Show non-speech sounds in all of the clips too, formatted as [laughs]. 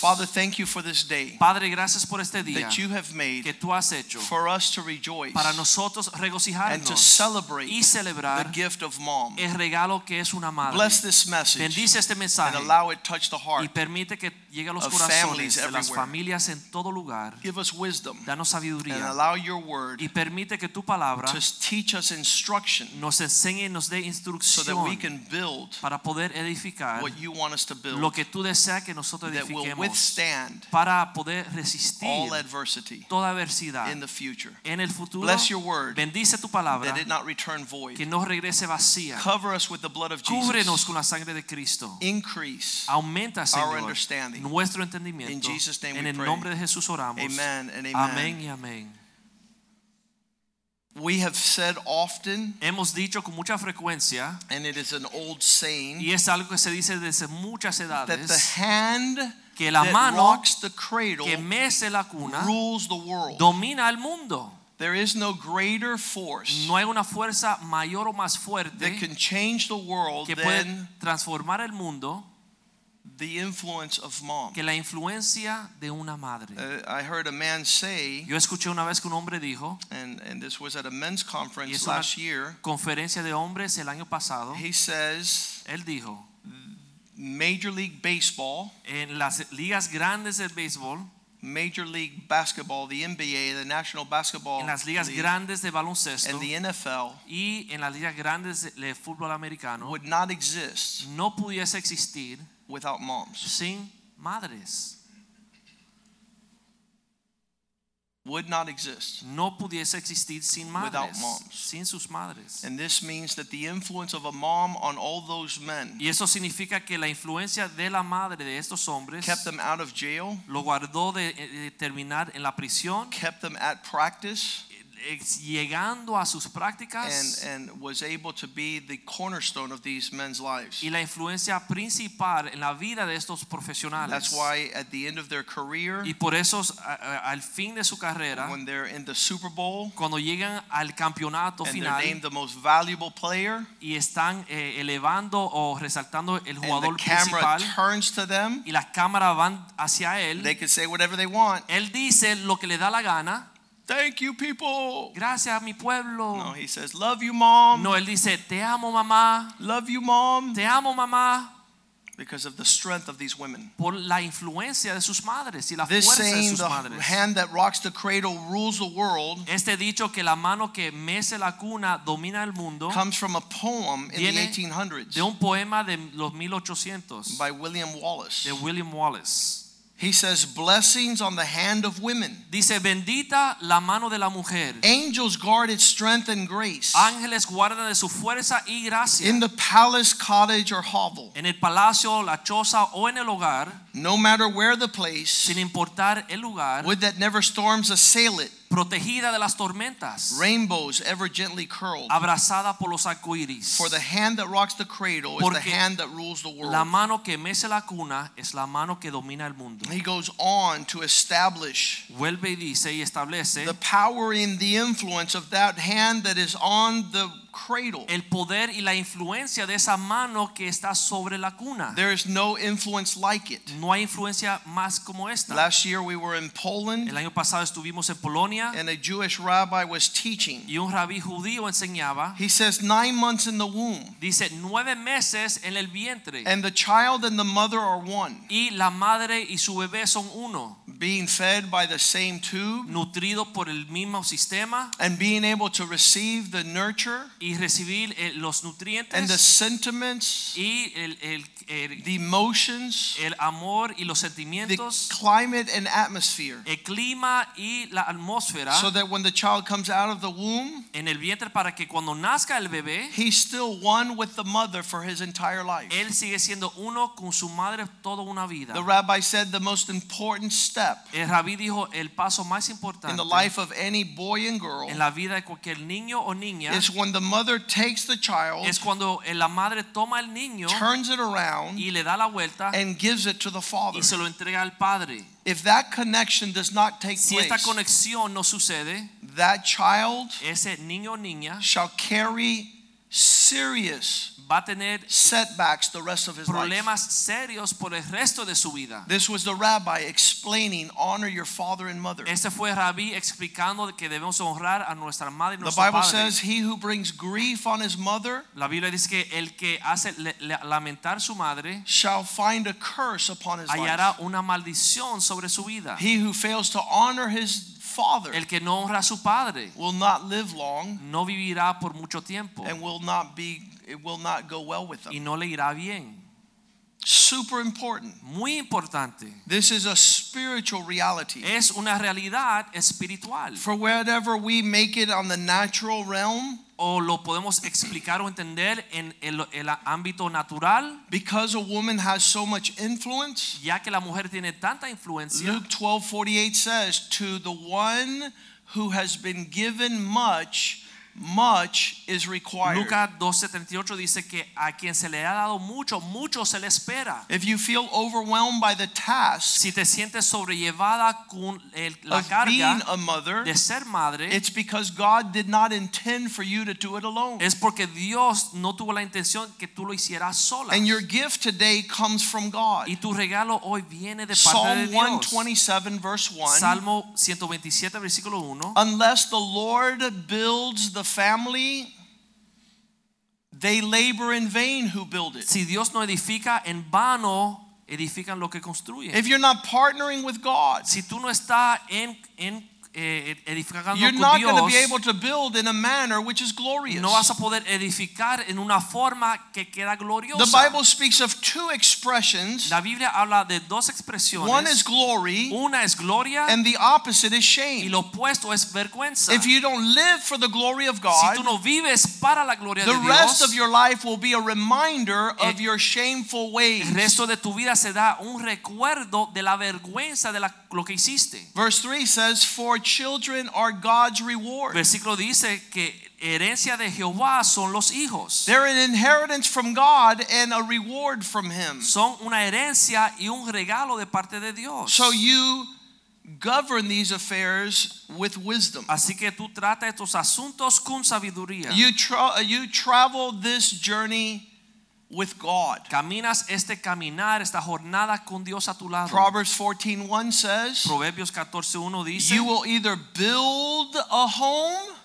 Father, thank you for this day Padre, gracias por este día that you have made que tú has hecho for us to rejoice para nosotros and to celebrate y the gift of mom. el regalo que es una madre. Bless this message Bendice este and allow it touch the y heart. permite que llegue a los corazones families de las familias en todo lugar. Give us wisdom Danos and allow your word y permite que tu palabra to teach us instruction nos enseñe y nos dé so that we can build para poder edificar what you want us to build lo que tú deseas que nosotros edifiquemos withstand para poder resistir all adversity toda adversidad in the future. en el futuro. Bless your word Bendice tu palabra that it not return void. que no regrese vacía. Cover us with the blood of Cúbrenos Jesus. con la sangre de Cristo. Increase. Aumenta, Señor, understanding. nuestro entendimiento. In Jesus' name en we el pray. nombre de Jesús oramos. Amen and amen. Amén y amén. We have said often, Hemos dicho con mucha frecuencia, and it is an old saying, y es algo que se dice desde muchas edades, that the hand que la that mano rocks the cradle que mece la cuna rules the world. domina el mundo. There is no greater force No hay una fuerza mayor o más fuerte that can change the world que puede than transformar el mundo the influence of mom. que la influencia de una madre. Uh, I heard a man say, Yo escuché una vez que un hombre dijo, and, and this was at a men's conference last year, conferencia de hombres el año pasado, he says, él dijo, Major League Baseball, en las ligas grandes del béisbol, Major League Basketball, the NBA, the National Basketball en las ligas League, grandes de baloncesto and the NFL y en las ligas grandes de fútbol americano would not exist no pudiese existir without moms. sin madres. Would not exist. No pudiese existir sin madres, Without moms. sin sus madres. And this means that the influence of a mom on all those men Y eso significa que la influencia de la madre de estos hombres kept them out of jail, lo guardó de, eh, de terminar en la prisión, kept them at practice, llegando a sus prácticas and was able to be the cornerstone of these men's lives. y la influencia principal en la vida de estos profesionales. That's why at the end of their career, Y por eso al fin de su carrera, when they're in the Super Bowl cuando llegan al campeonato and they're final named the most valuable player, y están eh, elevando o resaltando el and the jugador camera principal turns to them, y las cámaras van hacia él, they can say whatever they want. él dice lo que le da la gana. Thank you, people. Gracias mi pueblo. No, he says, Love you, mom. No, él dice, te amo mamá, Love you, mom. te amo mamá, Because of the strength of these women. por la influencia de sus madres y la This fuerza de saying, sus the madres. hand that rocks the cradle rules the world, Este dicho que la mano que mece la cuna domina el mundo comes from a poem in the Viene 1800s de un poema de los 1800 by William Wallace. de William Wallace. He says, Blessings on the hand of women. Dice, bendita la mano de la mujer. Angels guard its strength and grace. Ángeles guardan de su fuerza y gracia. In the palace, cottage, or hovel, En el palacio, la choza o en el hogar, no matter where the place, sin importar el lugar, would that never storms assail it, protegida de las tormentas, rainbows ever gently curled. abrazada por los arcoíris. For the hand that rocks the cradle is the hand that rules the world. La mano que mece la cuna es la mano que domina el mundo. He goes on to establish Vuelve y dice y establece the power and the influence of that hand that is on the cradle. el poder y la influencia de esa mano que está sobre la cuna. There is no influence like it. No hay influencia más como esta. Last year we were in Poland El año pasado estuvimos en Polonia and a Jewish rabbi was teaching. y un rabí judío enseñaba. He says nine months in the womb Dice nueve meses en el vientre and the child and the mother are one, y la madre y su bebé son uno, being fed by the same tube nutrido por el mismo sistema and being able to receive the nurture y recibir eh, los and the sentiments, y el, el- el- the emotions, el amor y los sentimientos, the climate and atmosphere. el clima y la atmósfera So that when the child comes out of the womb, en el vientre para que cuando nazca el bebé, he's still one with the mother for his entire life. él sigue siendo uno con su madre toda una vida. The rabbi said the most important step step rabí dijo el paso más in the life of any boy and girl en la vida de cualquier niño o niña is when the mother takes the child, es cuando la madre toma al niño turns it around, y le da la vuelta and gives it to the father. y se lo entrega al padre. If that connection does not take Si esta place, conexión no sucede, that child ese niño o niña shall carry serious va a tener setbacks the rest of his life. problemas serios por el resto de su vida. This was the rabbi explaining honor your father and mother. Este fue Rabí explicando que debemos honrar a nuestra madre y The Bible padre. says, He who brings grief on his mother La Biblia dice que el que hace lamentar su madre shall find a curse upon his hallará life. una maldición sobre su vida. He who fails to honor his father El que no honra a su padre will not live long no vivirá por mucho tiempo and will not be it will not go well with y him. no le irá bien. Super important. Muy importante. This is a spiritual reality. Es una realidad espiritual. For wherever we make it on the natural realm, O lo podemos explicar o entender en el, el ámbito natural, because a woman has so much influence, ya que la mujer tiene tanta influencia. Luke 12:48 says, "To the one who has been given much, much is required." Lucas 2.78 dice que a quien se le ha dado mucho, mucho se le espera. If you feel overwhelmed by the task Si te sientes sobrellevada con el- la carga a mother, de ser madre, it's because God did not intend for you to do it alone. es porque Dios no tuvo la intención que tú lo hicieras sola. And your gift today comes from God. Y tu regalo hoy viene de parte de Psalm Dios. 127 verse 1. Salmo 127 versículo 1. Unless the Lord builds the family, they labor in vain who build it. Si Dios no edifica en vano, edifican lo que construyen. If you're not partnering with God, Si tú no estás en, en eh, edificando you're not going to be Dios, able to build in a manner which is glorious. no vas a poder edificar en una forma que queda gloriosa. The Bible speaks of two expressions. La Biblia habla de dos expresiones. One is glory Una es gloria and the opposite is y shame. lo opuesto es vergüenza. If you don't live for the glory of si God, tú no vives para la gloria the de rest Dios, of your life will be a reminder of Eh, your shameful ways. el resto de tu vida se da un recuerdo de la vergüenza de la- lo que hiciste. Verse 3 says, For children are God's reward. Versículo dice que herencia de Jehová son los hijos. They're an inheritance from God and a reward from Him. Son una herencia y un regalo de parte de Dios. So you govern these affairs with wisdom. Así que tú trata estos asuntos con sabiduría. You, tra- you travel this journey with God. Caminas este caminar, esta jornada con Dios a tu lado. Proverbs 14:1 says, Proverbios 14:1 dice, You will either build a home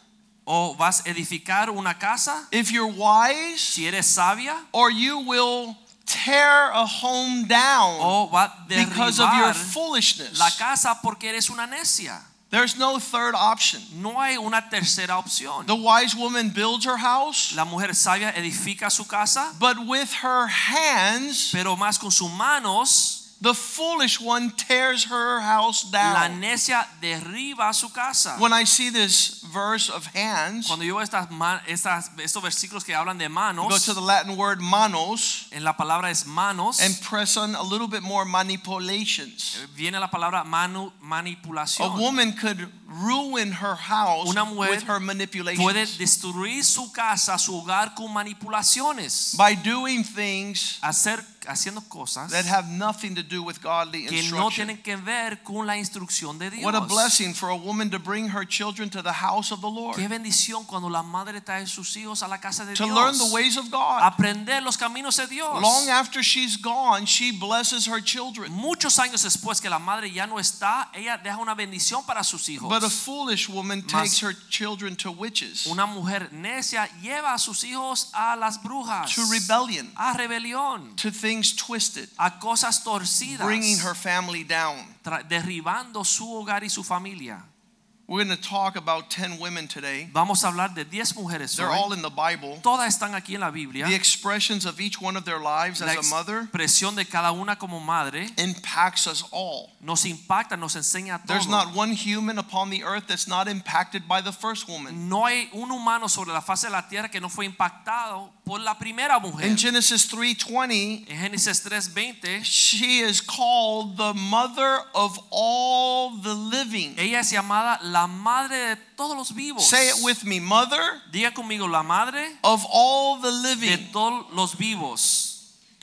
o vas a edificar una casa if you're wise, si eres sabia, or you will tear a home down o va because of your foolishness. la casa porque eres una necia. There's no third option. No hay una tercera opción. The wise woman builds her house, La mujer sabia edifica su casa, but with her hands, pero más con sus manos the foolish one tears her house down. la necia derriba su casa. When I see this verse of hands, Cuando yo estas, estas- estos versículos que hablan de go to the Latin word manos en la palabra es manos, and press on a little bit more manipulations. Eh, viene la palabra manu, A woman could ruin her house Una mujer with her Puede manipulations destruir su casa, su hogar con manipulaciones. by doing things Hacer, haciendo cosas that have nothing to do with godly que no instruction. tienen que ver con la instrucción de Dios. What a blessing for a woman to bring her children to the house of the Lord, Qué bendición cuando la madre trae sus hijos a la casa de to Dios. learn the ways of God. Aprender los caminos de Dios. Long after she's gone, she blesses her children. Muchos años después que la madre ya no está, ella deja una bendición para sus hijos. But a foolish woman takes her children to witches, Una mujer necia lleva a sus hijos a las brujas, to rebellion, a rebelión, to things twisted, a cosas torcidas, bringing her family down. derribando su hogar y su familia. We're going to talk about 10 women today. Vamos a hablar de 10 mujeres They're hoy. all in the Bible. Todas están aquí en la Biblia. The expressions of each one of their lives La as a mother expresión de cada una como madre impacts us all. nos impacta, nos enseña There's todo. not one human upon the earth that's not impacted by the first woman. No hay un humano sobre la faz de la tierra que no fue impactado por la primera mujer. In Genesis 3:20, En Génesis 3:20, she is called the mother of all the living. ella es llamada la madre de todos los vivos. Say it with me, mother Diga conmigo, la madre of all the de living. todos los vivos.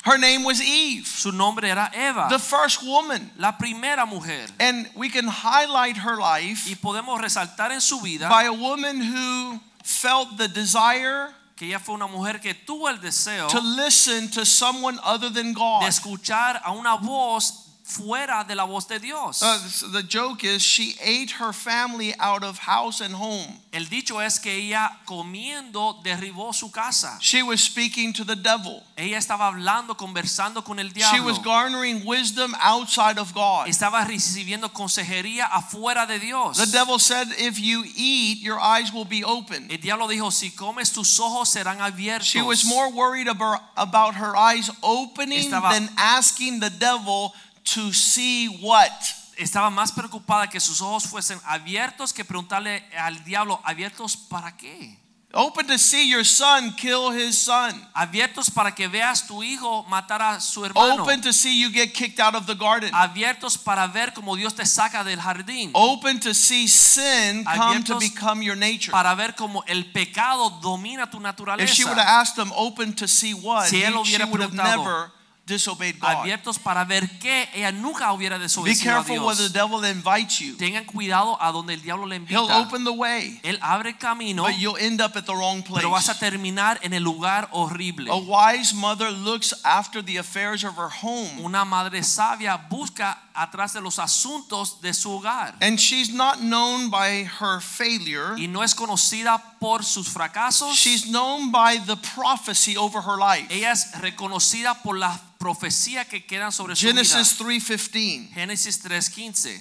Her name was Eve, Su nombre era Eva, the first woman. la primera mujer. And we can highlight her life. Y podemos resaltar en su vida by a woman who felt the desire que ella fue una mujer que tuvo el deseo to listen to someone other than de God. escuchar a una voz fuera de la voz de Dios. Uh, so the joke is she ate her family out of house and home. El dicho es que ella comiendo derribó su casa. She was speaking to the devil. Ella estaba hablando, conversando con el diablo. She was garnering wisdom outside of God. Estaba recibiendo consejería afuera de Dios. The devil said, If you eat, your eyes will be open. El diablo dijo, si comes tus ojos serán abiertos. She was more worried about, about her eyes opening Estaba- than asking the devil to see what. Estaba más preocupada que sus ojos fuesen abiertos que preguntarle al diablo, ¿abiertos para qué? Open to see your son kill his son. Abiertos para que veas tu hijo matar a su hermano. Open to see you get kicked out of the garden. Abiertos para ver cómo Dios te saca del jardín. Open to see sin come to become your nature. Para ver cómo el pecado domina tu naturaleza. If she would have asked him, open to see what, Si él he- she hubiera would have never disobeyed God. Abiertos para ver qué ella nunca hubiera Be desobedecido a careful where the devil invites you. Tengan cuidado a donde el diablo le He'll open the way, Él abre camino, but you'll end up at the wrong pero vas a place. terminar en el lugar horrible. A wise mother looks after the affairs of her home. Una madre sabia busca atrás de los asuntos de su hogar And she's not known by her failure. y no es conocida por sus fracasos. She's known by the prophecy over her life. Ella es reconocida por la profecía que quedan sobre su Genesis vida. 3:15. Génesis 3:15.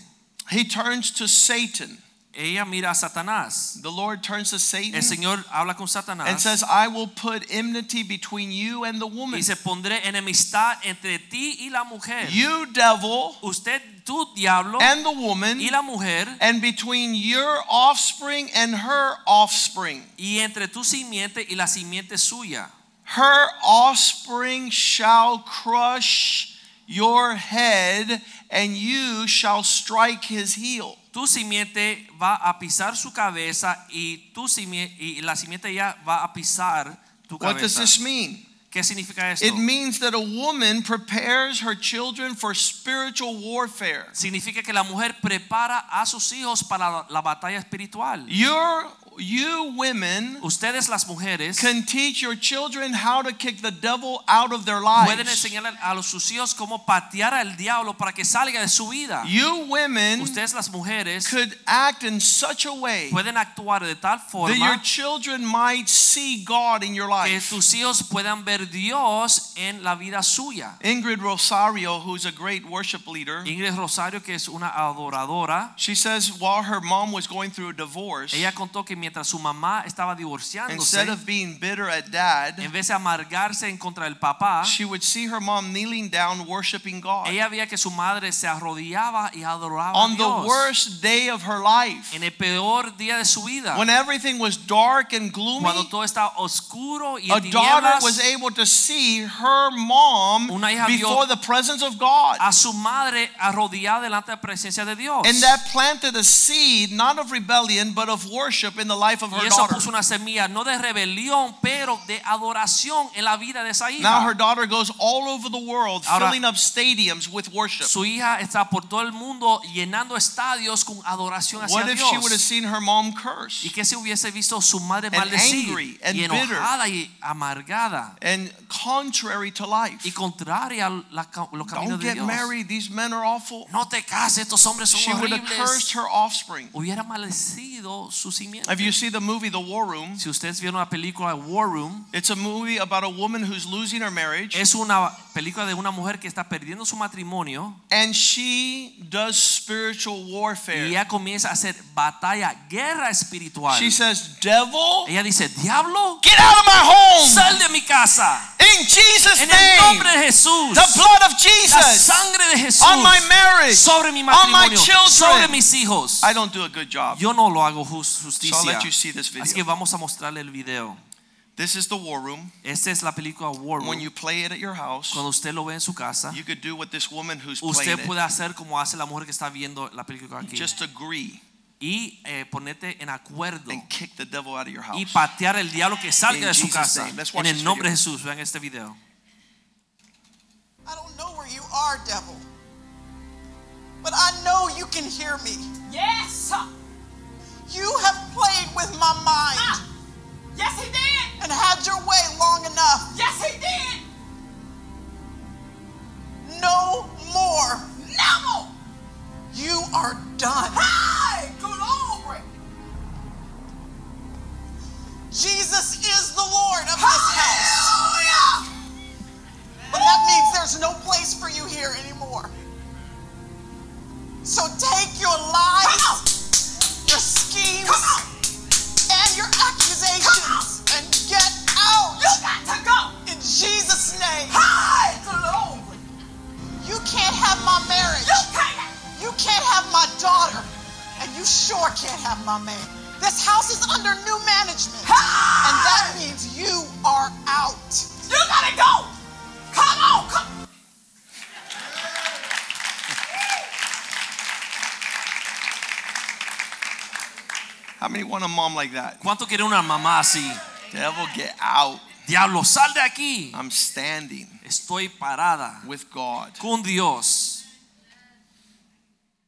He turns to Satan. Ella mira a Satanás. The Lord turns to Satan El Señor habla con Satanás. and says, "I will put enmity between you and the woman. y se pondré enemistad entre ti y la mujer. You devil Usted, tú diablo and the woman y la mujer and between your offspring and her offspring. y entre tu simiente y la simiente suya. Her offspring shall crush your head, and you shall strike his heel. Tu simiente va a pisar su cabeza y tu simiente y la simiente ya va a pisar tu What does cabeza. this mean? ¿Qué significa esto? It means that a woman prepares her children for spiritual warfare. Significa que la mujer prepara a sus hijos para la, la batalla espiritual. Your, you women Ustedes las mujeres can teach your children how to kick the devil out of their lives pueden enseñar a los sus hijos cómo patear al diablo para que salga de su vida. You women Ustedes las mujeres could act in such a way pueden actuar de tal forma that your children might see God in your life que tus hijos puedan ver Dios en la vida suya. Ingrid Rosario, who's a great worship leader, Ingrid Rosario, que es una adoradora, she says while her mom was going through a divorce, ella contó que mientras su mamá estaba divorciándose, instead of being bitter at dad, en vez de amargarse en contra del papá, she would see her mom kneeling down worshiping God. ella veía que su madre se arrodillaba y adoraba a On the worst day of her life, en el peor día de su vida, when everything was dark and gloomy, cuando todo estaba oscuro y a en daughter was able to see her mom before the presence of God. a su madre arrodillada delante de la presencia de Dios. And that planted a seed, not of rebellion, but of worship in the life of her Y eso daughter. puso una semilla no de rebelión, pero de adoración en la vida de esa Now her daughter goes all over the world, Ahora- filling up stadiums with worship. Su hija está por todo el mundo llenando estadios con adoración hacia What if she would have seen her mom curse? Y que se hubiese visto su madre And maldecir angry and y bitter. enojada y amargada and contrary to life? y contraria a la- los caminos Don't de get Dios. married. These men are awful. No te cases, estos hombres son She would have cursed her offspring. Hubiera maldecido su simiente. You see the movie The War Room, Si ustedes vieron la película War Room, it's a movie about a woman who's losing her marriage. es una película de una mujer que está perdiendo su matrimonio and she does spiritual y warfare. ella comienza a hacer batalla, guerra espiritual. She says, Devil, Ella dice, diablo, get out of my home sal de mi casa. in Jesus' En el name. nombre de Jesús. The blood of La Jesus sangre de Jesús. on my marriage, sobre mi on my matrimonio, sobre children. mis hijos. I don't do a good job. Yo no lo hago jus- So I'll justicia. let you see this Así que video. vamos a mostrarle el video. This is the war room. Esta es la película War Room. When you play it at your house, Cuando usted lo ve en su casa, you could do what this woman who's playing usted it. puede hacer como hace la mujer que está viendo la película aquí. Just agree y eh, ponerte en acuerdo and kick the devil out of your house. y patear el diablo que salga In de su Jesus' casa. name. Let's watch En this el nombre de video. Jesús, vean este video. I don't know where you are, devil. But I know you can hear me. Yes. You have played with my mind Ah. Yes, he did. And had your way long enough. Yes, he did. No more. No more. You are done. Like that? ¿Cuánto quiere una mamá así? Devil, get out. Diablo, sal de aquí. I'm standing Estoy parada with God. con Dios.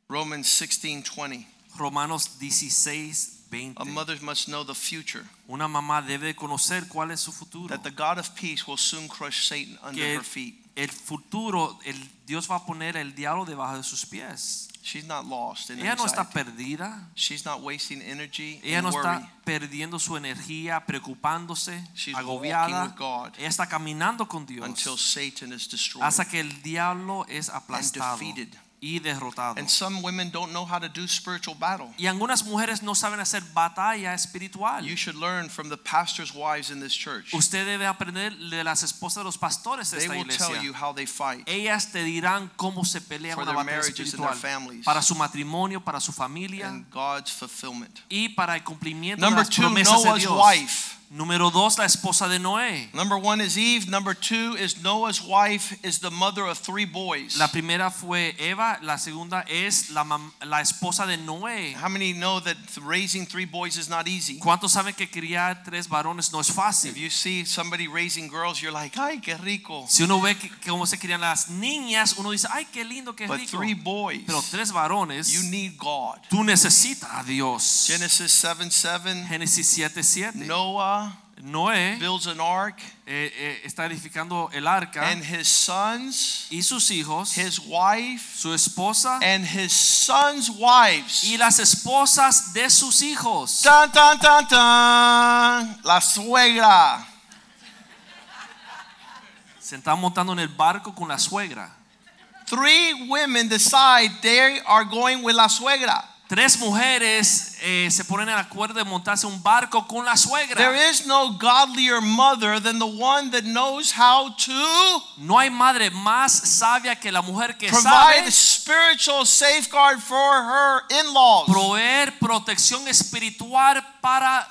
Romans 16 20. Romanos 16, 20. A mother must know the future, Una mamá debe conocer cuál es su futuro. that the God of peace will soon crush Satan under Que her feet. el futuro, el Dios va a poner el diablo debajo de sus pies. She's not lost in Ella no está perdida. She's not wasting energy Ella no worry. está perdiendo su energía, preocupándose, She's agobiada. with God Ella está caminando con Dios until Satan is destroyed. hasta que el diablo es aplastado defeated. Y derrotado. And some women don't know how to do spiritual battle. Y algunas mujeres no saben hacer batalla espiritual. You should learn from the pastor's wives in this church. Usted debe aprender de las esposas de los pastores de They esta will tell you how they fight. Ellas te dirán cómo se pelea una batalla marriages and their espiritual para su matrimonio, para su familia and God's fulfillment. y para el cumplimiento Number de las two, promesas de Noah's Dios. wife. Número dos, la esposa de Noé. Number one is Eve. Number two is Noah's wife is the mother of three boys. La primera fue Eva, la segunda es la, la esposa de Noé. How many know that raising three boys is not easy? ¿Cuántos saben que criar tres varones no es fácil? If you see somebody raising girls, you're like, ay, qué rico. Si uno ve que, cómo se crían las niñas, uno dice, ay, qué lindo, qué But rico. three boys, Pero tres varones, you need God. tú necesitas a Dios. Genesis 7 7. Génesis 7, 7. Noah Noé builds an ark, eh, eh, está edificando el arca and his sons, y sus hijos, his wife, su esposa and his sons' wives. y las esposas de sus hijos. Tan, tan, tan, tan. La suegra. Se están montando en el barco con la suegra. Three women decide they are going with la suegra. Tres mujeres eh, se ponen en acuerdo de montarse un barco con la suegra. There is no godlier mother than the one that knows how to No hay madre más sabia que la mujer que provide sabe spiritual safeguard for her in-laws. proveer protección espiritual para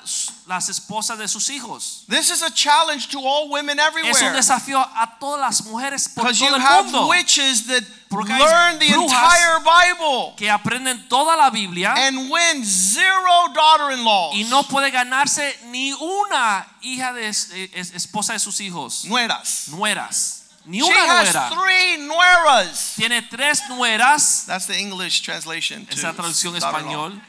las esposas de sus hijos. This is a challenge to all women Es un everywhere. desafío a todas las mujeres por Because you todo el have mundo witches that Porque hay learn the entire Bible que aprenden toda la Biblia and win zero daughter-in-laws. y no puede ganarse ni una hija de eh, es- esposa de sus hijos, Nueras. nueras, ni She una has nuera. three nueras. Tiene tres nueras, That's the English translation. esa traducción español,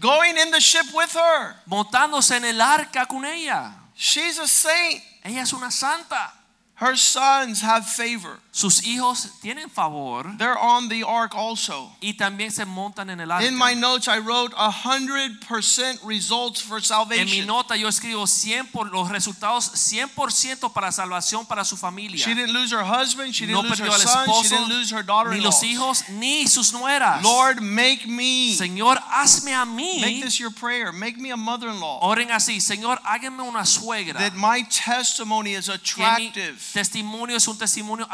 Going in the ship with her. montándose en el arca con ella. She's a saint. Ella es una santa. Her sons have favor. Sus hijos tienen favor They're on the ark also. y también se montan en el arca. In my notes, I wrote a hundred percent results for En mi salvation. nota yo escribo 100 por los resultados 100% para salvación para su familia. She didn't lose her husband. She no didn't lose perdió her son. She esposo, didn't lose her ni daughter-in-law. los hijos, ni sus nueras. Lord, make me. Señor, hazme a mí. Make this your prayer. Make me a mother-in-law. Oren así, Señor, háganme una suegra. That my testimony is attractive testimonio es un testimonio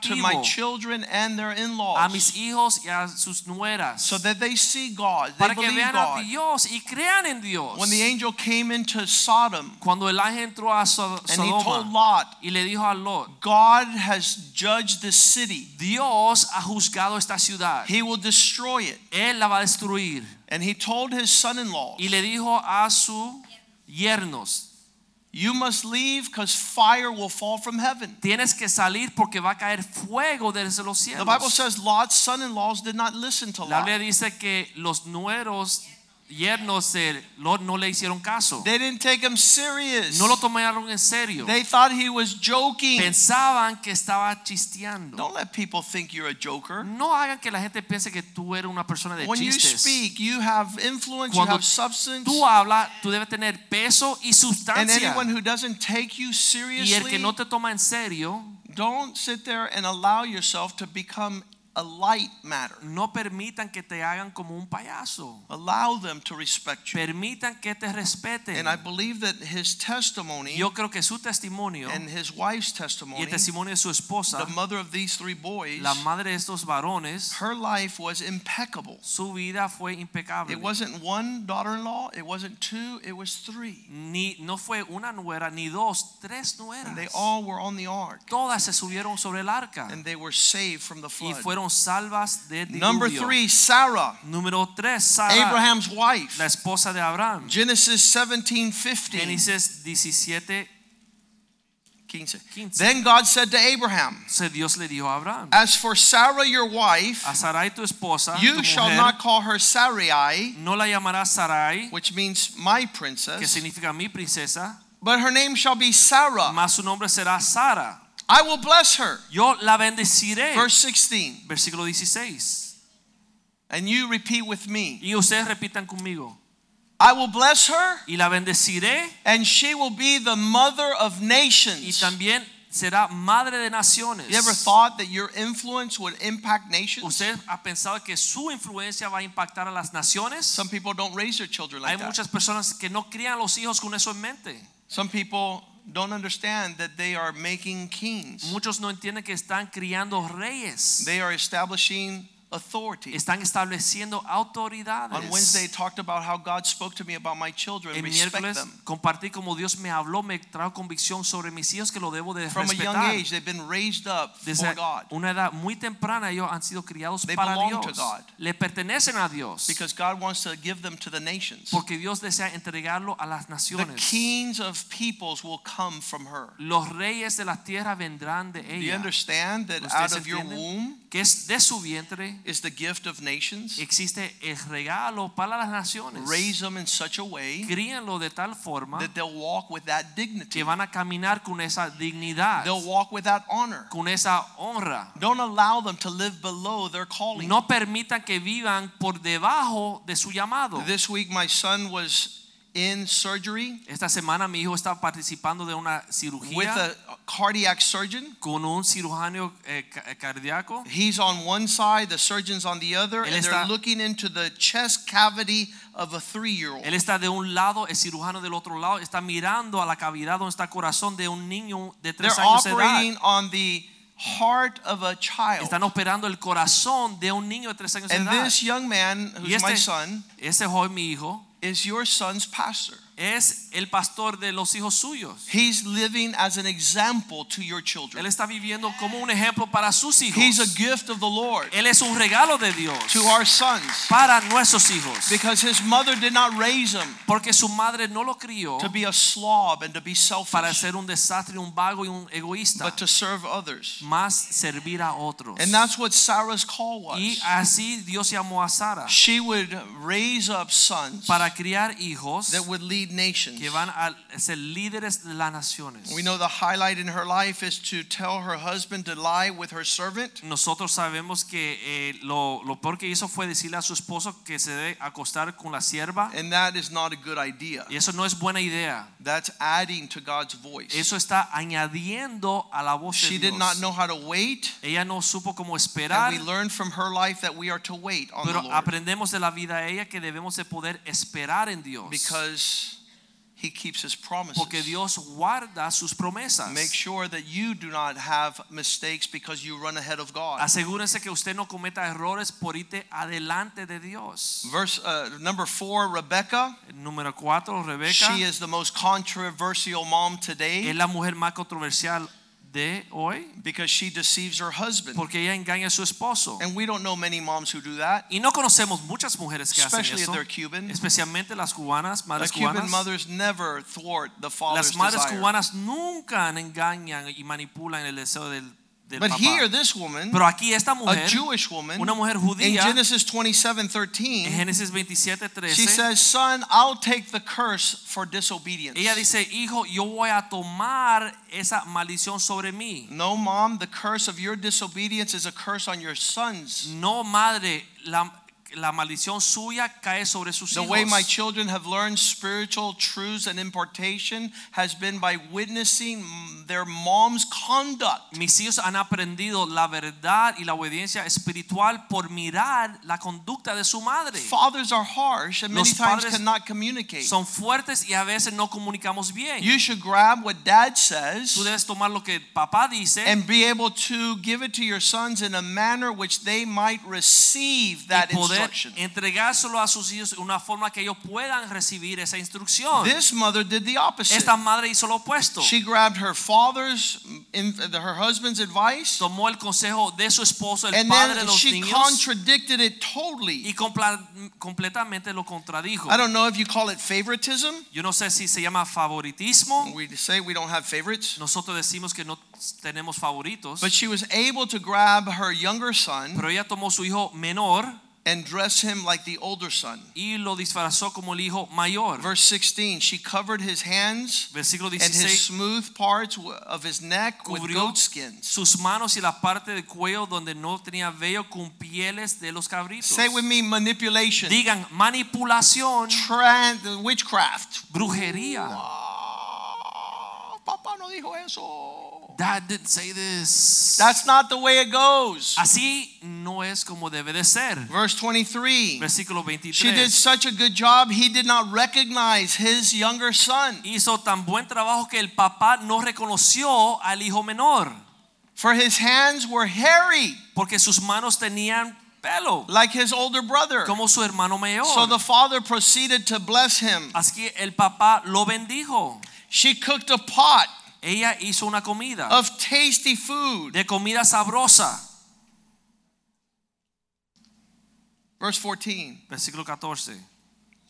to my children and their in-laws mis hijos y a sus nueras so that they see God, they para que believe vean a God. Dios y crean en Dios. When the angel came into Sodom Cuando el ángel entró a So- and he told Lot, y le dijo a Lot, God has judged this city. Dios ha juzgado esta ciudad. He will destroy it. Él la va a destruir. And he told his son-in-law, Y le dijo a sus yernos, you must leave because fire will fall from heaven. tienes que salir porque va a caer fuego desde los cielos. The Bible says Lot's son-in-laws did not listen to Lot. La Biblia dice que los nueros yernos de Lot no le hicieron caso. They didn't take him serious. No lo tomaron en serio. They thought he was joking. Pensaban que estaba chisteando. Don't let people think you're a joker. No hagan que la gente piense que tú eres una persona de When you speak, you have influence, you have substance. Tú hablas, tú debes tener peso y sustancia. And anyone who doesn't take you Y el seriously, que no te toma en serio, don't sit there and allow yourself to become a light matter. no permitan que te hagan como un payaso. Allow them to respect you. Permitan que te respeten. And I believe that his testimony Yo creo que su testimonio and his wife's testimony y el testimonio de su esposa, the mother of these three boys, la madre de estos varones, her life was impeccable. su vida fue impecable. It wasn't one daughter-in-law, it wasn't two, it was three. Ni, no fue una nuera, ni dos, tres nueras. And they all were on the ark. Todas se subieron sobre el arca And they were saved from the y flood. Fueron salvas del Number three, Sarah, Número tres, Sara, Abraham's wife. la esposa de Abraham. Genesis 17, 15. Génesis 17, 15. 15. Then God said to Abraham, Se Dios le dijo a Abraham, As for Sarah your wife, a Sarai tu esposa, you shall not call her Sarai, no la llamarás Sarai, which means my que princess, significa mi princesa, but her name shall be Sarah. mas su nombre será Sara. I will bless her. Yo la bendeciré. Verse 16. Versículo 16. And you repeat with me. Y ustedes repitan conmigo. I will bless her, Y la bendeciré and she will be the mother of nations. y también será madre de naciones. You ever thought that your influence would impact nations? ¿Usted ha pensado que su influencia va a impactar a las naciones? Some people don't raise their children Hay like that. muchas personas que no crían los hijos con eso en mente. Some people don't understand that they are making kings. Muchos no entienden que están criando reyes. They are establishing authority. Están estableciendo autoridades. On Wednesday, I talked about how God spoke to me about my children. El Respect miércoles them. compartí como Dios me habló, me trajo convicción sobre mis hijos que lo debo de From a young age, they've been raised up for God una edad muy temprana ellos han sido criados They para belong to God. Le pertenecen a Dios. because God wants to give them to the nations. Porque Dios desea entregarlo a las naciones. The kings of peoples will come from her. Los reyes de la tierra vendrán de Do you understand that out of your womb Que es de su vientre is the gift of nations? existe el regalo para las naciones. Raise them in such a way Críenlo de tal forma that they'll walk with that dignity. que van a caminar con esa dignidad, They'll walk with that honor. con esa honra. Don't allow them to live below their calling. No permitan que vivan por debajo de su llamado. This week, my son was in surgery Esta semana mi hijo está participando de una cirugía. with a cardiac surgeon. con un cirujano eh, eh, cardíaco. He's on one side, the surgeon's on the other, Él and they're está- looking into the chest cavity of a three year old. Él está de un lado, el cirujano del otro lado, está mirando a la cavidad donde está el corazón de un niño de They're tres años de edad. They're operating on the heart of a child. Están operando el corazón de un niño de tres años de edad. And this young man, who's my son, ese joven, mi hijo, is your son's pastor. Es el pastor de los hijos suyos. He's living as an example to your Él children. está viviendo como un ejemplo para sus hijos. He's a gift of the Lord Él es un regalo de Dios to our sons para nuestros hijos. because his mother did not raise him Porque su madre no lo crió to be a slob and to be para selfish, ser un desastre, un vago y un egoísta, but to serve others. más servir a otros. And that's what Sarah's call was. Y así Dios llamó a Sara She would raise up sons para criar hijos that would lead nations. que van a ser líderes de las naciones. We know the highlight in her life is to tell her husband to lie with her servant. Nosotros sabemos que eh, lo, lo peor que hizo fue decirle a su esposo que se debe acostar con la sierva. And that is not a good idea. Y eso no es buena idea. That's adding to God's voice. Eso está añadiendo a la voz de She Dios. did not know how to wait. Ella no supo cómo esperar. And we learn from her life that we are to wait on the Lord. pero aprendemos de la vida de ella que debemos de poder esperar en Dios. Because He keeps his promises. Porque Dios guarda sus promesas. Make sure that you do not have mistakes because you run ahead of God. Asegúrense que usted no cometa errores por irte adelante de Dios. Verse uh, number four, Rebecca. Número Rebeca She is the most controversial mom today es la mujer más controversial de hoy because she deceives her husband. porque ella engaña a su esposo. And we don't know many moms who do that, Y no conocemos muchas mujeres que hacen especially if eso, they're Cuban. especialmente las cubanas, The madres Cuban cubanas. mothers never thwart the father's Las madres desire. cubanas nunca engañan y manipulan el deseo del, del But papá. here, this woman, Pero aquí esta a Jewish woman, una mujer in judía, Genesis 27 en 13, Génesis 27, 13, she says, Son, I'll take the curse for disobedience. ella dice, hijo, yo voy a tomar esa maldición sobre mí. No, mom, the curse of your disobedience is a curse on your sons. No, madre, la, la maldición suya cae sobre sus The way my children have learned spiritual truths and impartation has been by witnessing their mom's conduct. Mis hijos han aprendido la verdad y la obediencia espiritual por mirar la conducta de su madre. Fathers are harsh and many times cannot communicate. Son fuertes y a veces no comunicamos bien. You should grab what dad says Tú debes tomar lo que papá dice and be able to give it to your sons in a manner which they might receive that y poder entregárselo a sus hijos de una forma que ellos puedan recibir esa instrucción. This mother did the opposite. Esta madre hizo lo opuesto. She grabbed her father's, her husband's advice, Tomó el consejo de su esposo, el and padre de then los she niños, contradicted it totally. y completamente lo contradijo. I don't know if you call it favoritism. Yo no sé si se llama favoritismo. We say we don't have favorites. Nosotros decimos que no tenemos favoritos. But she was able to grab her younger son Pero ella tomó su hijo menor and dress him like the older son. y lo disfrazó como el hijo mayor. Verse 16, she covered his hands Versículo and his smooth parts of his neck with goat skins. sus manos y la parte del cuello donde no tenía vello con pieles de los cabritos. Say with me manipulation, Digan manipulación, tran- witchcraft. brujería. Ah, Papá no dijo eso. Dad didn't say this. That's not the way it goes. Así no es como debe de ser. Verse 23. Versículo 23. She did such a good job, he did not recognize his younger son. Hizo tan buen trabajo que el papá no reconoció al hijo menor For his hands were hairy, porque sus manos tenían pelo like his older brother. como su hermano mayor. So the father proceeded to bless him. Así que el papá lo bendijo. She cooked a pot Ella hizo una comida of tasty food. de comida sabrosa. Verse 14. Versículo 14.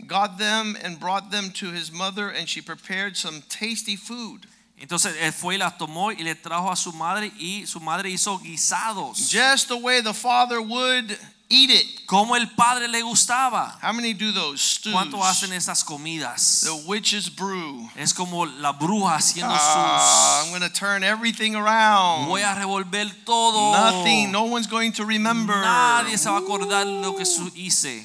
Got them and brought them to his mother, and she prepared some tasty food. Entonces él fue y las tomó y le trajo a su madre y su madre hizo guisados. Just the way the father would eat it. Como el padre le gustaba. How many do those stews? ¿Cuánto hacen esas comidas? The witch's brew. Es como la bruja haciendo Ah, I'm sus. going to turn everything around. Voy a revolver todo. Nothing. No one's going to remember. Nadie se va a acordar lo que su- hice.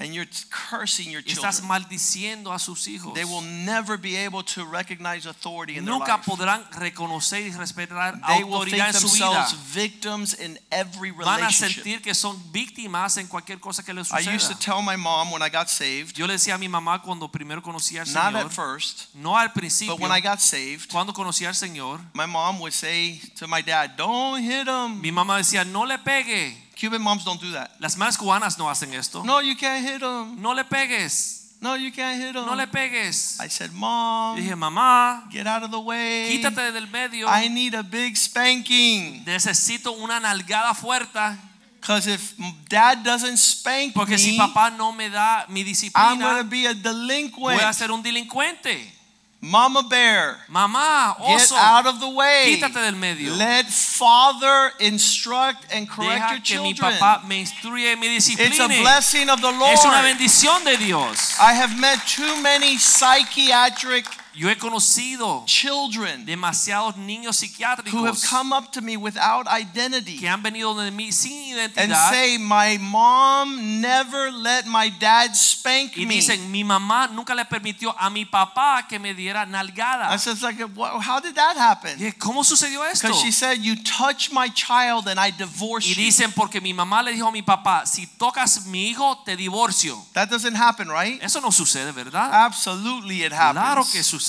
And you're cursing your Y Estás children. maldiciendo a sus hijos. They will never be able to recognize authority in their life. podrán reconocer y respetar They autoridad en su vida. victims in every Van a relationship. sentir que son víctimas en cualquier cosa que les I used to tell my mom when I got saved, Yo le decía a mi mamá cuando primero conocí al Señor. not at first, no al principio, but when I got saved, cuando conocí al Señor, my mom would say to my dad, Don't hit him. mi mamá decía, no le pegue. Cuban moms don't do that. Las madres cubanas no hacen esto. No, you can't hit them. No le pegues. No, you can't hit him. No le pegues. I said, Mom, Dije, mamá, get out of the way. quítate del medio. I need a big spanking. Necesito una nalgada fuerte. Because if dad doesn't spank Porque me, si papá no me da mi disciplina, I'm going to be a delinquent. voy a ser un delincuente. Mama bear, Mamá, get out of the way. quítate del medio. Let father instruct and correct Deja your que mi papá me instruye y me It's a discipline. blessing of the Lord. Es una bendición de Dios. I have met too many psychiatric Yo he conocido children demasiados niños psiquiátricos who have come up to me without identity que han venido de mí sin and say, My mom never let my dad spank y me. dicen, mi mamá nunca le permitió a mi papá que me diera I nalgada. said, like, "What- How did that happen? Y, ¿Cómo sucedió esto? Because she said, You touch my child and I divorce Y you. dicen, porque mi mamá le dijo a mi papá, si tocas mi hijo, te divorcio. That doesn't happen, right? Eso no sucede, ¿verdad? Absolutely, it happens. Claro que sucede.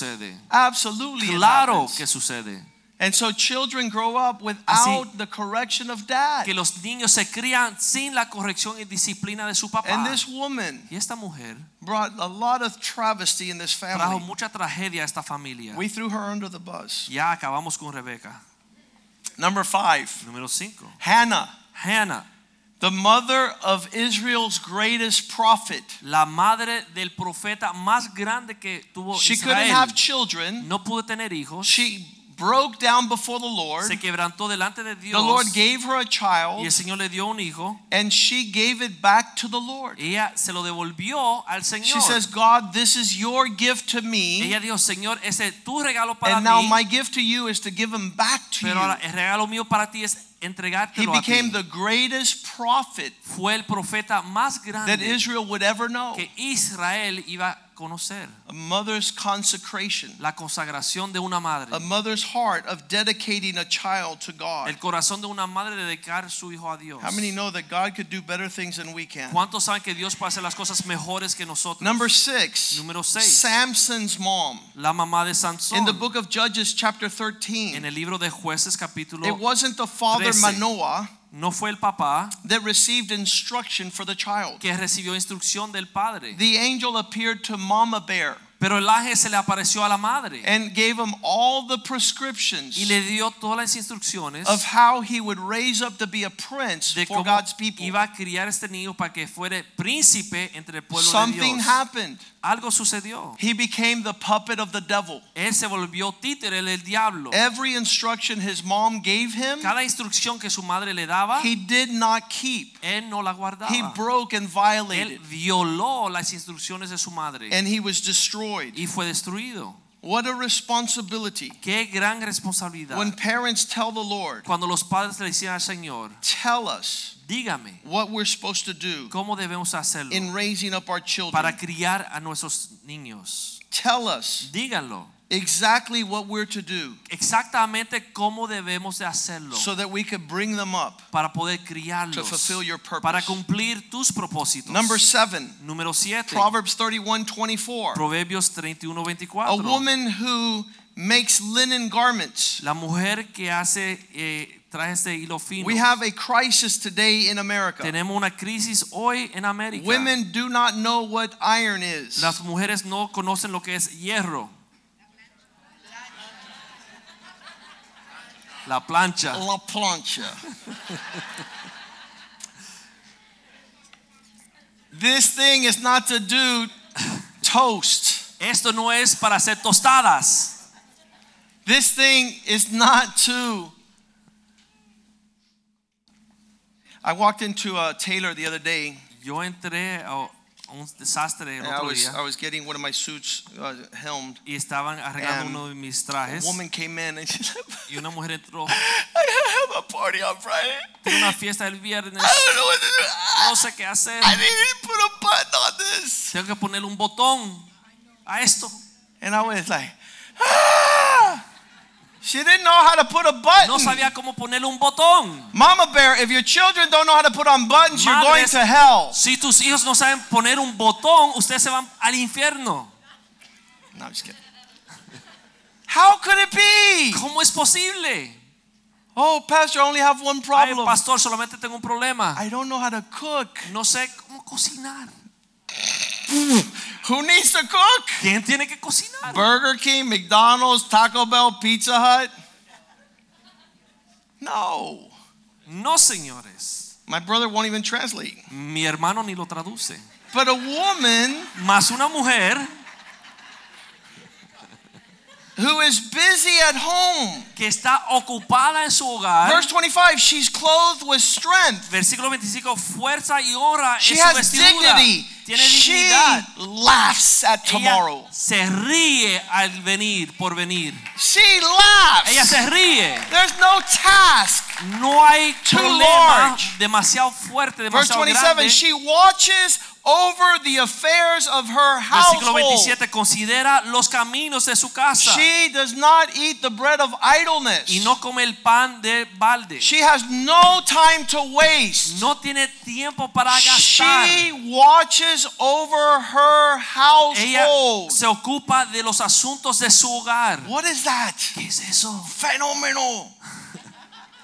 Absolutely, Claro que sucede. And so children grow up without the correction of dad. Que los niños se crían sin la corrección y disciplina de su papá. And this woman Y esta mujer brought a lot of travesty in this family. trajo mucha tragedia a esta familia. We threw her under the bus. Ya acabamos con Rebeca. Number five, Número 5. Hannah, Hannah, the mother of Israel's greatest prophet. la madre del profeta más grande que tuvo She couldn't have children. No pudo tener hijos. She broke down before the Lord. Se quebrantó delante de Dios. The Lord gave her a child Y el Señor le dio un hijo. and she gave it back to the Lord. Ella se lo devolvió al Señor. She says, God, this is your gift to me. Ella dijo, Señor, ese es tu regalo para And now my gift to you is to give him back to pero ahora you. el regalo mío para ti es He entregártelo a ti. became the greatest prophet Fue el profeta más that grande Israel would ever know. que Israel iba a conocer. A mother's consecration, La consagración de una madre. a mother's heart of dedicating a child to God. El corazón de una madre de dedicar su hijo a Dios. How many know that God could do better things than we can? ¿Cuántos saben que Dios puede hacer las cosas mejores que nosotros? Number six, Número seis. Samson's mom. La mamá de Sansón. In the book of Judges, chapter 13. en el libro de jueces capítulo it wasn't the father 13. Manoah no fue el papá that received instruction for the child. que recibió instrucción del padre. The angel appeared to Mama Bear Pero el ángel se le apareció a la madre and gave him all the prescriptions y le dio todas las instrucciones of how he would raise up to be a prince de for God's people. iba a criar este niño para que fuera príncipe entre el pueblo de Something Dios. happened. Algo sucedió. He became the puppet of the devil. Él se volvió títere del diablo. Every instruction his mom gave him, Cada instrucción que su madre le daba, he did not keep. él no la guardaba. He broke and violated. Él violó las instrucciones de su madre and he was destroyed. Y fue destruido. What a responsibility. Qué gran responsabilidad. When parents tell the Lord, Cuando los padres le decían al Señor, tell us dígame what we're supposed to do cómo debemos hacerlo in raising up our children. para criar a nuestros niños. Tell us Díganlo exactly what we're to do exactamente cómo debemos de hacerlo so that we could bring them up para poder criarlos. to fulfill your purpose. para cumplir tus propósitos. Number seven, Número 7. Proverbs 31 24. Proverbios 31, 24. A woman who makes linen garments. La mujer que hace eh, trajes de hilo fino. We have a crisis today in America. Tenemos una crisis hoy en América. Women do not know what iron is. Las mujeres no conocen lo que es hierro. La plancha. La plancha. this thing is not to do toast. Esto no es para hacer tostadas. This thing is not to. I walked into uh, a tailor the other day. Yo entré a un desastre el And I was, día I was getting one of my suits uh, helmed. y estaban arreglando And uno de mis trajes. A woman came in and she said, y una mujer entró. [laughs] I have a party on Friday. Tengo una fiesta el viernes. I don't know what to do. No sé qué hacer. I need to put a button on this. Tengo que ponerle un botón a esto. And I was like, ah! She didn't know how to put a button. No sabía cómo ponerle un botón. Mama Bear, if your children don't know how to put on buttons, you're going to hell. Si tus hijos no saben poner un botón, ustedes se van al infierno. No, I'm just kidding. How could it be? ¿Cómo es posible? Oh, Pastor, I only have one problem. Ay, pastor, solamente tengo un problema. I don't know how to cook. No sé cómo cocinar. [laughs] Who needs to cook? ¿Quién tiene que cocinar? Burger King, McDonald's, Taco Bell, Pizza Hut? No. No, señores. My brother won't even translate. Mi hermano ni lo traduce. But a woman Más una mujer who is busy at home. que está ocupada en su hogar. Verse 25, she's clothed with strength. Versículo 25, fuerza y honra She es su has vestidura. dignity. Tiene She dignidad. laughs at Ella tomorrow. se ríe al venir, por venir. She laughs. Ella se ríe. There's no task. No hay Too problema large. demasiado fuerte, Verse 27, grande. she watches over the affairs of her Versículo household. 27 considera los caminos de su casa She does not eat the bread of idleness. y no come el pan de balde. She has no time to waste. No tiene tiempo para gastar. She watches over her Ella household. se ocupa de los asuntos de su hogar. What is that? ¿Qué es eso? Phenomenal.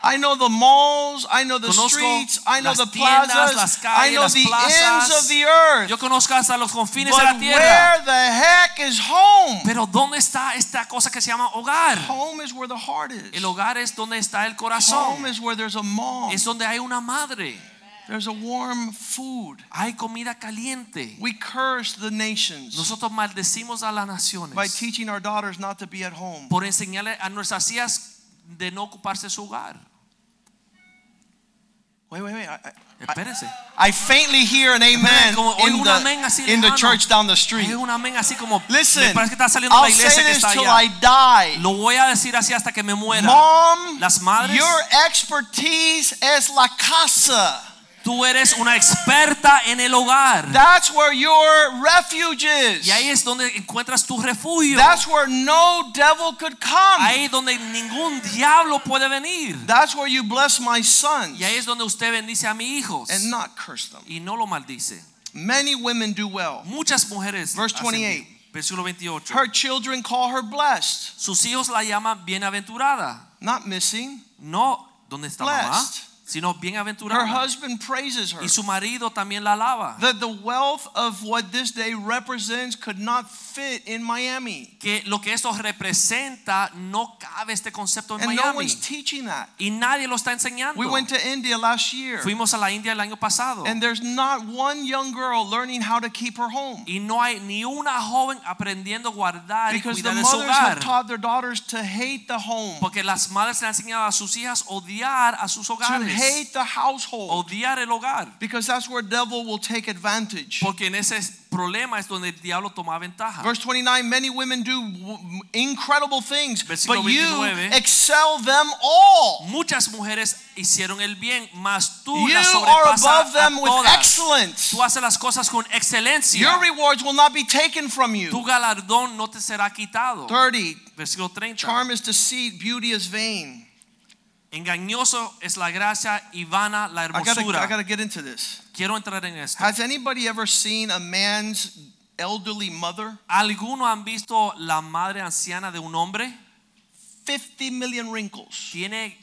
I know the malls, I know the Conozco streets, I know the tiendas, plazas, las I know the plazas. ends of the earth. Yo conozco hasta los confines de la tierra. where the heck is home? Pero ¿dónde está esta cosa que se llama hogar? Home is where the heart is. El hogar es donde está el corazón. Home is where there's a mom. Es donde hay una madre. There's a warm food. Hay comida caliente. We curse the nations Nosotros maldecimos a las naciones by teaching our daughters not to be at home. por enseñarle a nuestras hijas de no ocuparse su hogar. Wait, wait, wait. I, I. I faintly hear an amen Como in the, así in the church down the street. Un amén así como Listen, me parece que está saliendo I'll iglesia say que this está till allá. I die. Lo voy a decir así hasta que me muera. Mom, Las madres- your expertise es la casa. Tú eres una experta en el hogar. That's where your refuge is. Y ahí es donde encuentras tu refugio. That's where no devil could come. Ahí donde ningún diablo puede venir. That's where you bless my sons Y ahí es donde usted bendice a mis hijos and not curse them. y no lo maldice. Many women do well. Muchas mujeres. Verse hacen 28. bien. Versículo 28. Her children call her blessed, Sus hijos la llaman bienaventurada. not missing. No, ¿dónde está mamá? Sino Her husband praises her. Y su marido también la alaba. That the wealth of what this day represents could not fit in Miami. Que lo que esto representa no cabe este concepto en And no one's teaching that. Y nadie lo está enseñando. We went to India last year, Fuimos a la India el año pasado. and there's not one young girl learning how to keep her home. Y no hay ni una joven aprendiendo a guardar y Because the cuidar su mothers have taught their daughters to hate the home, Porque las madres le han enseñado a sus hijas odiar a sus hogares. Hate the household, Odiar el hogar. because that's where devil will take advantage. Porque en ese problema es donde el diablo toma ventaja. Verse 29 Many women do incredible things, Versículo but you 29. excel them all. Muchas mujeres hicieron el bien, mas tú You las are above them with excellence. Tú haces las cosas con excelencia. Your rewards will not be taken from you. Tu galardón no te será quitado. 30 Versículo 30. Charm is deceit, beauty is vain. Engañoso es la gracia y vana la I gotta, hermosura. I gotta get into this. Quiero entrar en esto. Has anybody ever seen a man's elderly mother? ¿Alguno han visto la madre anciana de un hombre? 50 million wrinkles, Tiene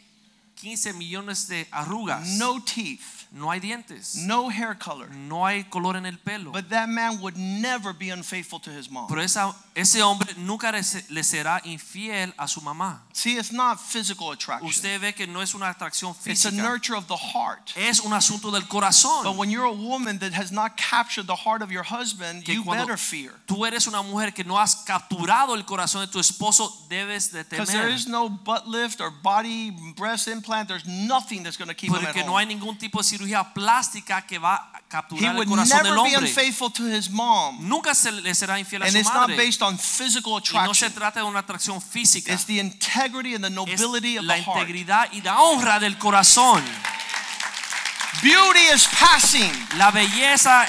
15 millones de arrugas. no teeth, No hay dientes. no hair color. No hay color en el pelo. But that man would never be unfaithful to his mom. Pero esa- ese hombre nunca le se- le será infiel a su mamá. See, it's not physical attraction. Usted ve que no es una atracción It's a física. nurture of the heart. Es un asunto del But corazón. when you're a woman that has not captured the heart of your husband, Que you better fear. tú eres una mujer que no has capturado el corazón de tu esposo, debes de Because there temer. is no butt lift or body breast implant. There's nothing that's going to keep him at Porque no hay ningún tipo de cirugía plástica que va a He capturar el would corazón del hombre. unfaithful to his mom. Nunca se le será infiel a su it's not madre. based on physical Y no se attraction. trata de una atracción física. It's the integrity and the Es nobility of la the heart. integridad y la honra del corazón. Beauty is passing, La belleza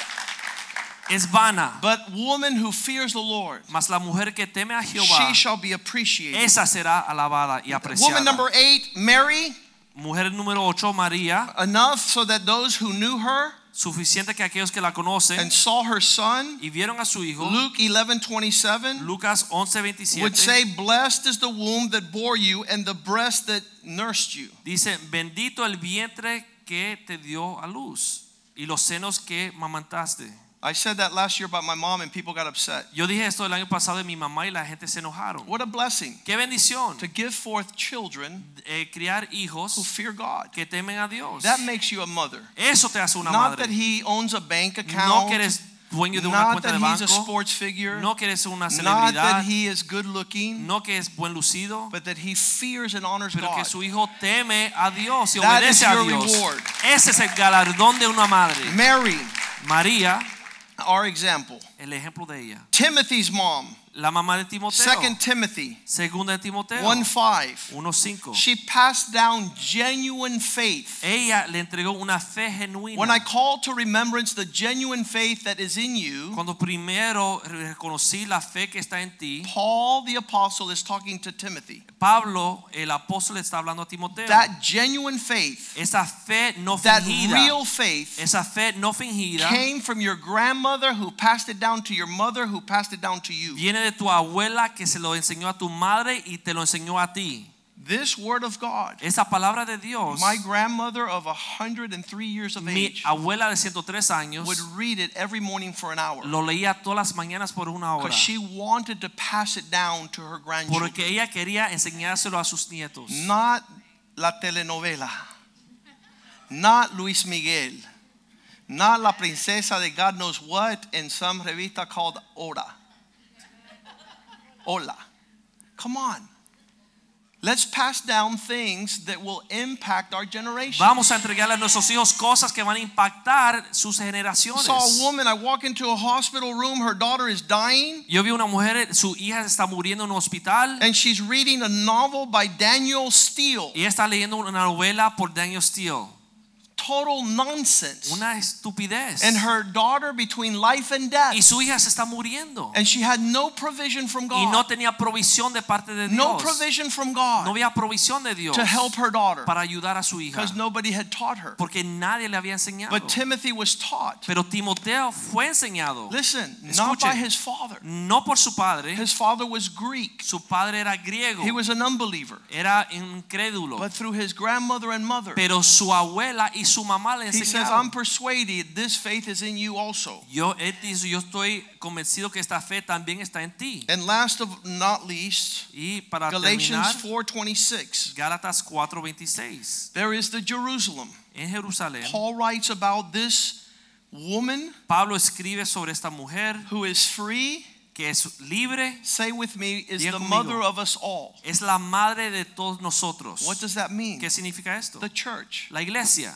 es vana, but woman who fears the Lord, mas la mujer que teme a Jehová, she shall be appreciated. esa será alabada y apreciada. Woman number eight, Mary, Mujer número 8, María, enough so that those who knew her suficiente que aquellos que la conocen and saw her son, y vieron a su hijo, Luke 11 27, Lucas 11, would say, Blessed is the womb that bore you and the breast that nursed you. dice, bendito el vientre que te dio a luz y los senos que mamantaste. I said that last year about my mom and people got upset. Yo dije esto el año pasado de mi mamá y la gente se enojaron. What a blessing Qué bendición to give forth children eh, criar who fear God. que temen a Dios. That makes you a mother. Eso te hace una Not madre. that he owns a bank account. No que eres dueño de una Not cuenta that he's a sports figure. no que eres una celebridad. Not that he is good looking, no que es buen lucido, but that he fears and honors pero que su hijo teme a Dios y That obedece is a your reward. Ese es el galardón de una madre. Mary, María, our example. el ejemplo de ella. Timothy's mom, La mamá de Timoteo. Second Timothy Segunda de Timoteo. 1 5. 1.5. She passed down genuine faith. Ella le entregó una fe genuina. When I call to remembrance the genuine faith that is in you, Cuando primero reconocí la fe que está en ti, Paul the apostle is talking to Timothy. Pablo, el apóstol, está hablando a Timoteo. That genuine faith, Esa fe no that fingida. real faith, Esa fe no fingida came from your grandmother who passed it down to your mother who passed it down to you. viene de tu abuela que se lo enseñó a tu madre y te lo enseñó a ti. This word of God, Esa palabra de Dios, my grandmother of 103 years of mi age abuela de 103 años would read it every morning for an hour lo leía todas las mañanas por una hora because she wanted to pass it down to her grandchildren. porque ella quería enseñárselo a sus nietos. Not la telenovela, not Luis Miguel, not la princesa de God knows what in some revista called Hora. Hola. Come on. Let's pass down things that will impact our generation. Vamos a entregarle a nuestros hijos cosas que van a impactar sus I generaciones. saw a woman, I walk into a hospital room, her daughter is dying, Yo vi una mujer, su hija está muriendo en un hospital and she's reading a novel by Danielle Steel. y está leyendo una novela por Danielle Steel. Total nonsense. Una estupidez. And her daughter between life and death. y su hija se está muriendo. And she had no provision from God. Y no tenía provisión de parte de Dios. No provision from God. No había provisión de Dios to help her daughter para ayudar a su hija. because nobody had taught her. Porque nadie le había enseñado. But Timothy was taught. Pero Timoteo fue enseñado. Listen, not by his father. No por su padre. His father was Greek. Su padre era griego. He was an unbeliever. Era incrédulo. But through his grandmother and mother, Pero su abuela y su mamá le he says, I'm persuaded this faith is in you also. Yo, él dice, yo estoy convencido que esta fe también está en ti. And last of not least, Y para Galatians 4:26. Gálatas 4:26. There is the Jerusalem. En Jerusalén, Paul writes about this woman Pablo escribe sobre esta mujer who is free que es libre, say with me, is Diga the conmigo. mother of us all. es la madre de todos nosotros. What does that mean? ¿Qué significa esto? The church. La iglesia.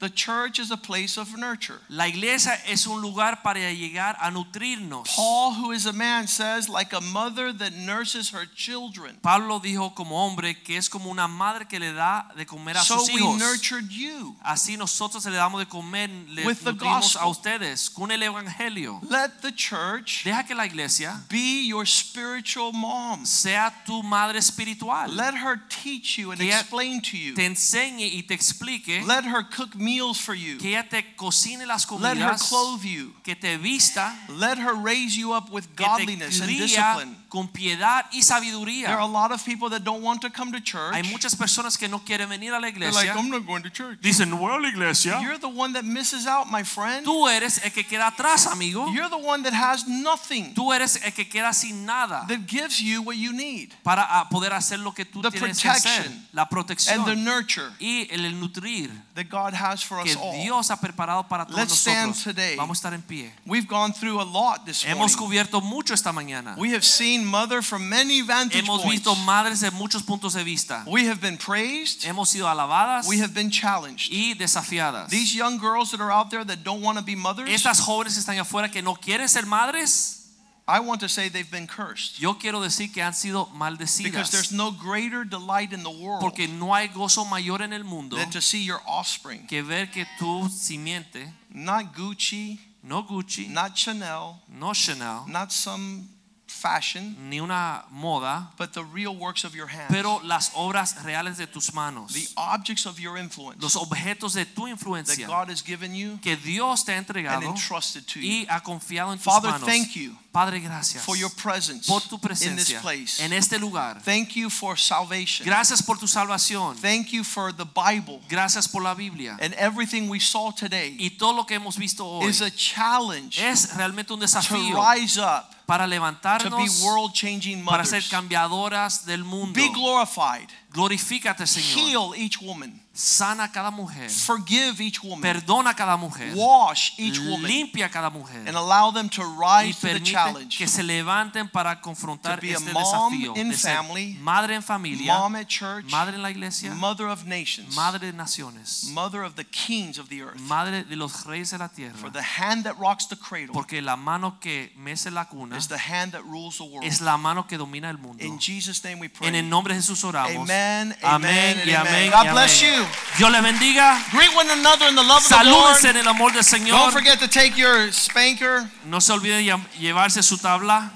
The church is a place of nurture. La iglesia es un lugar para llegar a nutrirnos. Paul, who is a man, says, like a mother that nurses her children. Pablo dijo como hombre que es como una madre que le da de comer a So sus we nurtured you. Así nosotros le damos de comer, le With the nutrimos a gospel. ustedes con el evangelio. Let the church Deja que la iglesia be your spiritual mom. sea tu madre espiritual. Let her teach you and Que explain to you. te enseñe y te explique, Let her cook meals for you. que ella te cocine las Let her clothe you. que te vista, Let her raise you up with godliness and discipline. Con piedad y There are a lot of people that don't want to come to church. Hay muchas personas que no quieren venir a la iglesia. They're like. I'm not going to church. Dicen, no voy a la iglesia. You're the one that misses out, my friend. Tú eres el que queda atrás, amigo. You're the one that has nothing Tú eres el que queda sin nada that gives you what you need para ah, poder hacer lo que tú The tienes que hacer. La and the nurture y el nutrir that God has for que us all. Dios ha preparado para todos Let's stand nosotros. today. Vamos a estar en pie. We've gone through a lot this Hemos morning. cubierto mucho esta mañana. We have seen mother from many vantage Hemos points. visto madres de muchos puntos de vista. We have been praised. Hemos sido alabadas We have been challenged. y desafiadas. These young girls that are out there that don't want to be mothers, Estas jóvenes que están afuera que no quieren ser madres, I want to say they've been cursed. yo quiero decir que han sido maldecidas. Because there's no greater delight in the world Porque no hay gozo mayor en el mundo than to see your offspring. que ver que tu simiente, Not Gucci, no Gucci, not Chanel, no Chanel, not some fashion, ni una moda, but the real works of your hands. pero las obras reales de tus manos, the objects of your influence los objetos de tu influencia. that God has given you que Dios te ha entregado. and entrusted to you. y ha confiado en tus Father, manos. thank you Padre, gracias for your presence por tu in this place. en este lugar. Thank you for salvation. Gracias por tu salvación. Thank you for the Bible. Gracias por la Biblia. And everything we saw today Y todo lo que hemos visto hoy is a challenge es realmente un desafío. to rise up, para to be levantarnos world changing para ser cambiadoras del mundo. Be glorified Glorifícate, Señor. Heal each woman. Sana cada mujer. Forgive each woman. Perdona cada mujer. Wash each woman. Limpia cada mujer. And allow them to rise to the challenge. que se levanten para confrontar To be a este mom desafío. in de family, madre en familia. Mom at church. Madre en la iglesia. Mother of nations. Madre de naciones. Mother of the kings of the earth. Madre de los reyes de la tierra. For the hand that rocks the cradle Porque la mano que mece la cuna is the hand that rules the world. es la mano que domina el mundo. In Jesus' name we En el pray. nombre de Jesús oramos. Amen, amen, Amén y amen. God bless amén. you. Dios le bendiga. Greet one another in the love of the Lord. En el amor del Don't forget to take your spanker. No se olviden lle- llevarse su tabla.